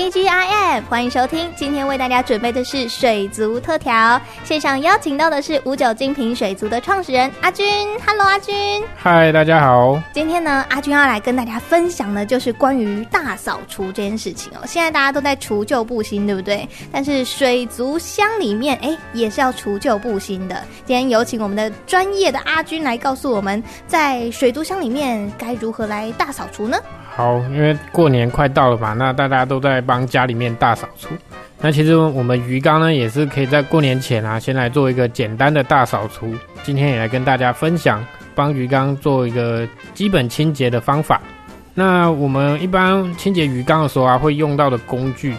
TGIF，欢迎收听。今天为大家准备的是水族特调，现场邀请到的是五九精品水族的创始人阿军。Hello，阿军。嗨，大家好。今天呢，阿军要来跟大家分享的，就是关于大扫除这件事情哦。现在大家都在除旧布新，对不对？但是水族箱里面，哎，也是要除旧布新的。今天有请我们的专业的阿军来告诉我们，在水族箱里面该如何来大扫除呢？好，因为过年快到了嘛，那大家都在帮家里面大扫除。那其实我们鱼缸呢，也是可以在过年前啊，先来做一个简单的大扫除。今天也来跟大家分享，帮鱼缸做一个基本清洁的方法。那我们一般清洁鱼缸的时候啊，会用到的工具，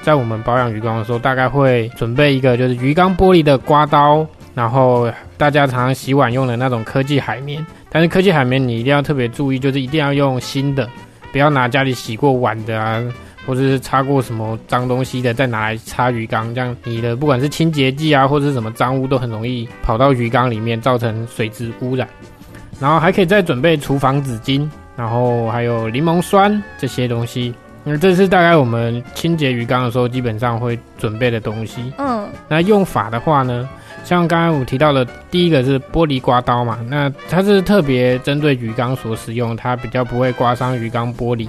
在我们保养鱼缸的时候，大概会准备一个就是鱼缸玻璃的刮刀，然后大家常常洗碗用的那种科技海绵。但是科技海绵你一定要特别注意，就是一定要用新的。不要拿家里洗过碗的啊，或者是擦过什么脏东西的，再拿来擦鱼缸，这样你的不管是清洁剂啊，或者是什么脏污，都很容易跑到鱼缸里面，造成水质污染。然后还可以再准备厨房纸巾，然后还有柠檬酸这些东西。那这是大概我们清洁鱼缸的时候基本上会准备的东西。嗯，那用法的话呢？像刚才我提到的，第一个是玻璃刮刀嘛，那它是特别针对鱼缸所使用，它比较不会刮伤鱼缸玻璃。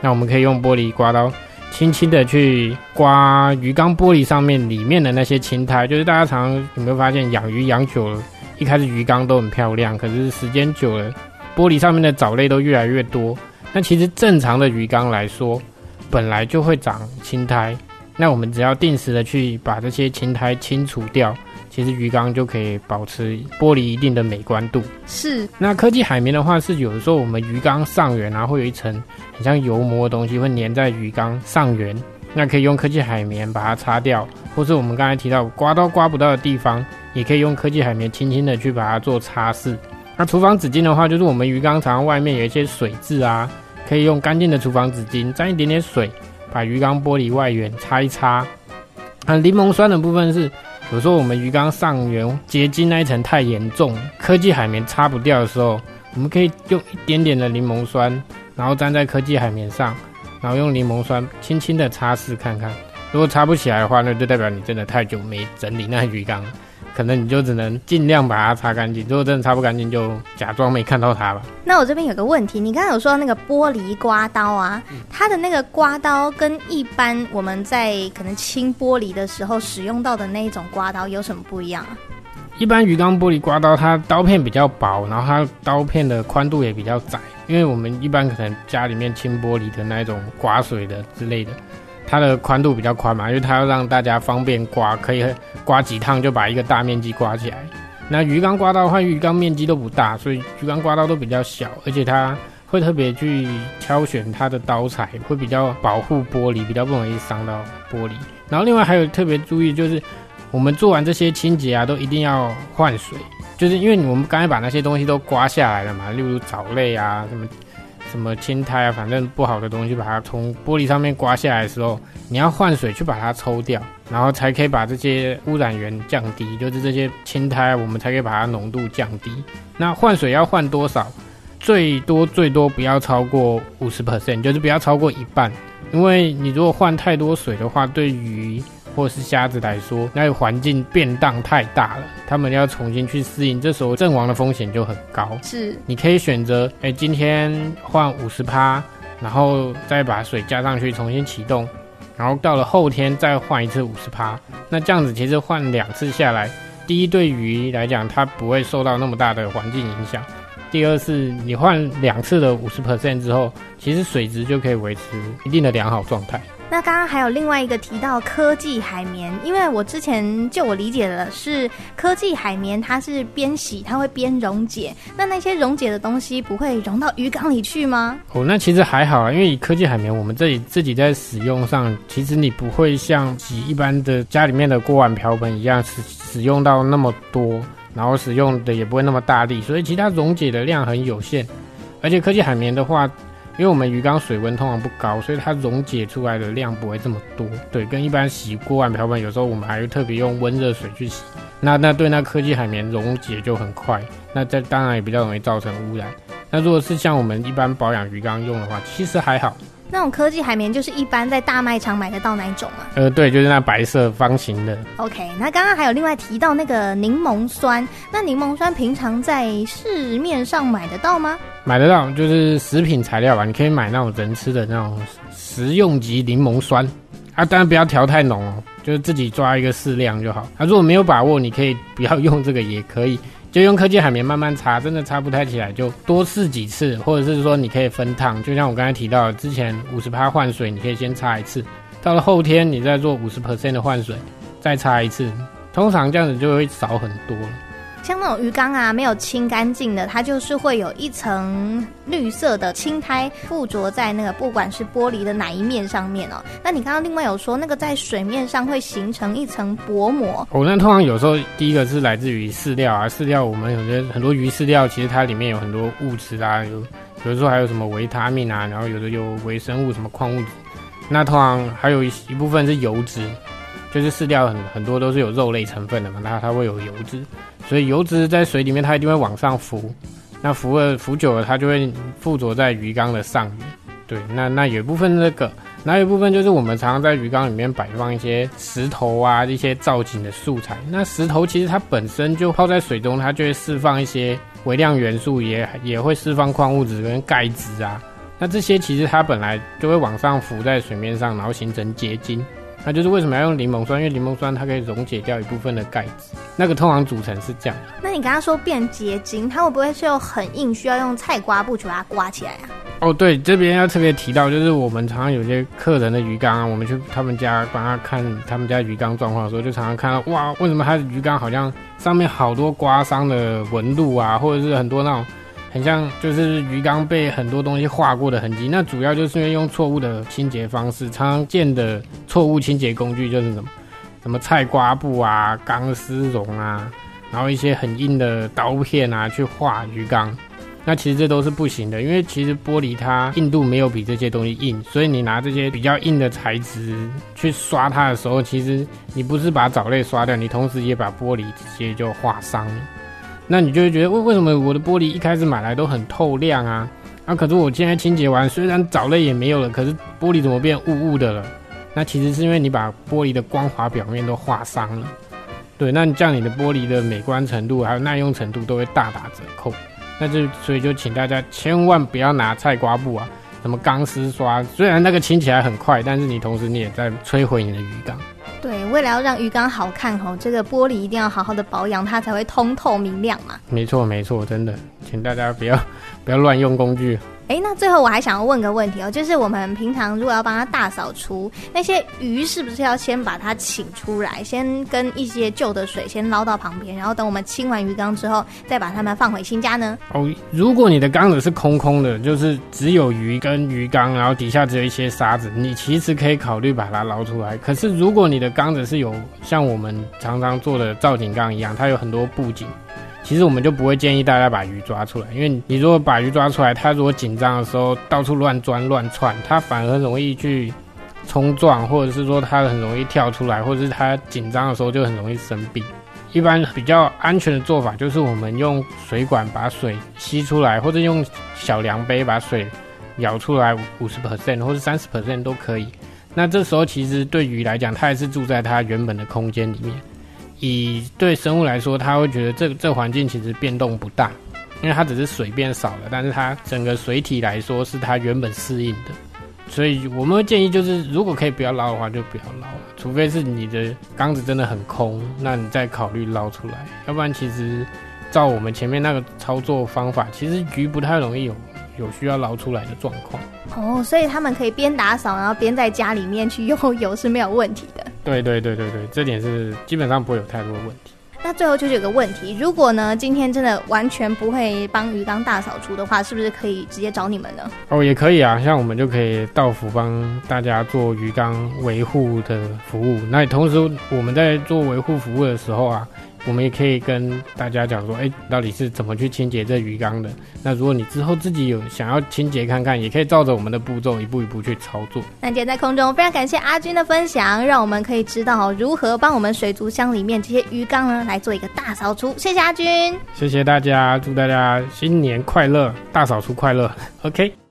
那我们可以用玻璃刮刀，轻轻的去刮鱼缸玻璃上面里面的那些青苔。就是大家常常有没有发现，养鱼养久了，一开始鱼缸都很漂亮，可是时间久了，玻璃上面的藻类都越来越多。那其实正常的鱼缸来说，本来就会长青苔，那我们只要定时的去把这些青苔清除掉。其实鱼缸就可以保持玻璃一定的美观度。是。那科技海绵的话，是有的时候我们鱼缸上缘啊，会有一层很像油膜的东西会粘在鱼缸上缘，那可以用科技海绵把它擦掉，或是我们刚才提到刮刀刮不到的地方，也可以用科技海绵轻轻的去把它做擦拭。那厨房纸巾的话，就是我们鱼缸常常外面有一些水渍啊，可以用干净的厨房纸巾沾一点点水，把鱼缸玻璃外缘擦一擦。那柠檬酸的部分是。有时候我们鱼缸上缘结晶那一层太严重，科技海绵擦不掉的时候，我们可以用一点点的柠檬酸，然后粘在科技海绵上，然后用柠檬酸轻轻的擦拭看看。如果擦不起来的话，那就代表你真的太久没整理那鱼缸了。可能你就只能尽量把它擦干净，如果真的擦不干净，就假装没看到它吧。那我这边有个问题，你刚才有说那个玻璃刮刀啊，它的那个刮刀跟一般我们在可能清玻璃的时候使用到的那一种刮刀有什么不一样啊？一般鱼缸玻璃刮刀，它刀片比较薄，然后它刀片的宽度也比较窄，因为我们一般可能家里面清玻璃的那一种刮水的之类的。它的宽度比较宽嘛，因为它要让大家方便刮，可以刮几趟就把一个大面积刮起来。那鱼缸刮刀的话，鱼缸面积都不大，所以鱼缸刮刀都比较小，而且它会特别去挑选它的刀材，会比较保护玻璃，比较不容易伤到玻璃。然后另外还有特别注意，就是我们做完这些清洁啊，都一定要换水，就是因为我们刚才把那些东西都刮下来了嘛，例如藻类啊什么。什么青苔啊，反正不好的东西，把它从玻璃上面刮下来的时候，你要换水去把它抽掉，然后才可以把这些污染源降低，就是这些青苔，我们才可以把它浓度降低。那换水要换多少？最多最多不要超过五十 percent，就是不要超过一半，因为你如果换太多水的话，对于或是瞎子来说，那个环境变动太大了，他们要重新去适应，这时候阵亡的风险就很高。是，你可以选择，哎、欸，今天换五十趴，然后再把水加上去重新启动，然后到了后天再换一次五十趴。那这样子其实换两次下来，第一对鱼来讲，它不会受到那么大的环境影响；第二是你换两次的五十 percent 之后，其实水质就可以维持一定的良好状态。那刚刚还有另外一个提到科技海绵，因为我之前就我理解的是科技海绵，它是边洗它会边溶解，那那些溶解的东西不会溶到鱼缸里去吗？哦，那其实还好啊，因为科技海绵我们这里自己在使用上，其实你不会像洗一般的家里面的锅碗瓢盆一样使使用到那么多，然后使用的也不会那么大力，所以其他溶解的量很有限，而且科技海绵的话。因为我们鱼缸水温通常不高，所以它溶解出来的量不会这么多。对，跟一般洗锅碗瓢盆，有时候我们还会特别用温热水去洗，那那对那科技海绵溶解就很快，那这当然也比较容易造成污染。那如果是像我们一般保养鱼缸用的话，其实还好。那种科技海绵就是一般在大卖场买得到那一种吗？呃，对，就是那白色方形的。OK，那刚刚还有另外提到那个柠檬酸，那柠檬酸平常在市面上买得到吗？买得到，就是食品材料吧，你可以买那种人吃的那种食用级柠檬酸啊，当然不要调太浓哦，就是自己抓一个适量就好。啊，如果没有把握，你可以不要用这个也可以。就用科技海绵慢慢擦，真的擦不太起来，就多试几次，或者是说你可以分烫，就像我刚才提到的，之前五十趴换水，你可以先擦一次，到了后天你再做五十 percent 的换水，再擦一次，通常这样子就会少很多了。像那种鱼缸啊，没有清干净的，它就是会有一层绿色的青苔附着在那个不管是玻璃的哪一面上面哦。那你刚刚另外有说，那个在水面上会形成一层薄膜。哦，那通常有时候第一个是来自于饲料啊，饲料我们有些很多鱼饲料，其实它里面有很多物质啊，有有的时候还有什么维他命啊，然后有的有微生物什么矿物质。那通常还有一一部分是油脂。就是饲料很很多都是有肉类成分的嘛，那它会有油脂，所以油脂在水里面它一定会往上浮，那浮了浮久了它就会附着在鱼缸的上面。对，那那有一部分这个，那有一部分就是我们常常在鱼缸里面摆放一些石头啊，一些造景的素材。那石头其实它本身就泡在水中，它就会释放一些微量元素也，也也会释放矿物质跟钙质啊。那这些其实它本来就会往上浮在水面上，然后形成结晶。那就是为什么要用柠檬酸？因为柠檬酸它可以溶解掉一部分的钙质，那个通常组成是这样。那你刚刚说变结晶，它会不会是又很硬，需要用菜瓜布去把它刮起来啊？哦，对，这边要特别提到，就是我们常常有些客人的鱼缸啊，我们去他们家帮他看他们家鱼缸状况的时候，就常常看到哇，为什么他的鱼缸好像上面好多刮伤的纹路啊，或者是很多那种。很像就是鱼缸被很多东西划过的痕迹，那主要就是因为用错误的清洁方式。常见的错误清洁工具就是什么，什么菜瓜布啊、钢丝绒啊，然后一些很硬的刀片啊去划鱼缸。那其实这都是不行的，因为其实玻璃它硬度没有比这些东西硬，所以你拿这些比较硬的材质去刷它的时候，其实你不是把藻类刷掉，你同时也把玻璃直接就划伤了。那你就会觉得为为什么我的玻璃一开始买来都很透亮啊？啊，可是我现在清洁完，虽然藻类也没有了，可是玻璃怎么变雾雾的了？那其实是因为你把玻璃的光滑表面都划伤了。对，那你这样你的玻璃的美观程度还有耐用程度都会大打折扣。那就所以就请大家千万不要拿菜瓜布啊，什么钢丝刷，虽然那个清起来很快，但是你同时你也在摧毁你的鱼缸。对，为了要让鱼缸好看吼，这个玻璃一定要好好的保养，它才会通透明亮嘛。没错没错，真的，请大家不要不要乱用工具。哎，那最后我还想要问个问题哦，就是我们平常如果要帮它大扫除，那些鱼是不是要先把它请出来，先跟一些旧的水先捞到旁边，然后等我们清完鱼缸之后，再把它们放回新家呢？哦，如果你的缸子是空空的，就是只有鱼跟鱼缸，然后底下只有一些沙子，你其实可以考虑把它捞出来。可是如果你的缸子是有像我们常常做的造景缸一样，它有很多布景。其实我们就不会建议大家把鱼抓出来，因为你如果把鱼抓出来，它如果紧张的时候到处乱钻乱窜，它反而容易去冲撞，或者是说它很容易跳出来，或者是它紧张的时候就很容易生病。一般比较安全的做法就是我们用水管把水吸出来，或者用小量杯把水舀出来五十 percent 或者三十 percent 都可以。那这时候其实对鱼来讲，它还是住在它原本的空间里面。以对生物来说，他会觉得这这环境其实变动不大，因为它只是水变少了，但是它整个水体来说是它原本适应的，所以我们会建议就是，如果可以不要捞的话，就不要捞了，除非是你的缸子真的很空，那你再考虑捞出来，要不然其实照我们前面那个操作方法，其实鱼不太容易有有需要捞出来的状况。哦，所以他们可以边打扫，然后边在家里面去用油是没有问题的。对对对对对，这点是基本上不会有太多的问题。那最后就是有个问题，如果呢今天真的完全不会帮鱼缸大扫除的话，是不是可以直接找你们呢？哦，也可以啊，像我们就可以到府帮大家做鱼缸维护的服务。那同时我们在做维护服务的时候啊，我们也可以跟大家讲说，哎，到底是怎么去清洁这鱼缸的？那如果你之后自己有想要清洁看看，也可以照着我们的步骤一步一步去操作。那今天在空中非常感谢阿军的分享，让我们可以知道如何帮我们水族箱里面这些鱼缸呢来做一个大扫除。谢谢阿军，谢谢大家，祝大家新年快乐，大扫除快乐。OK。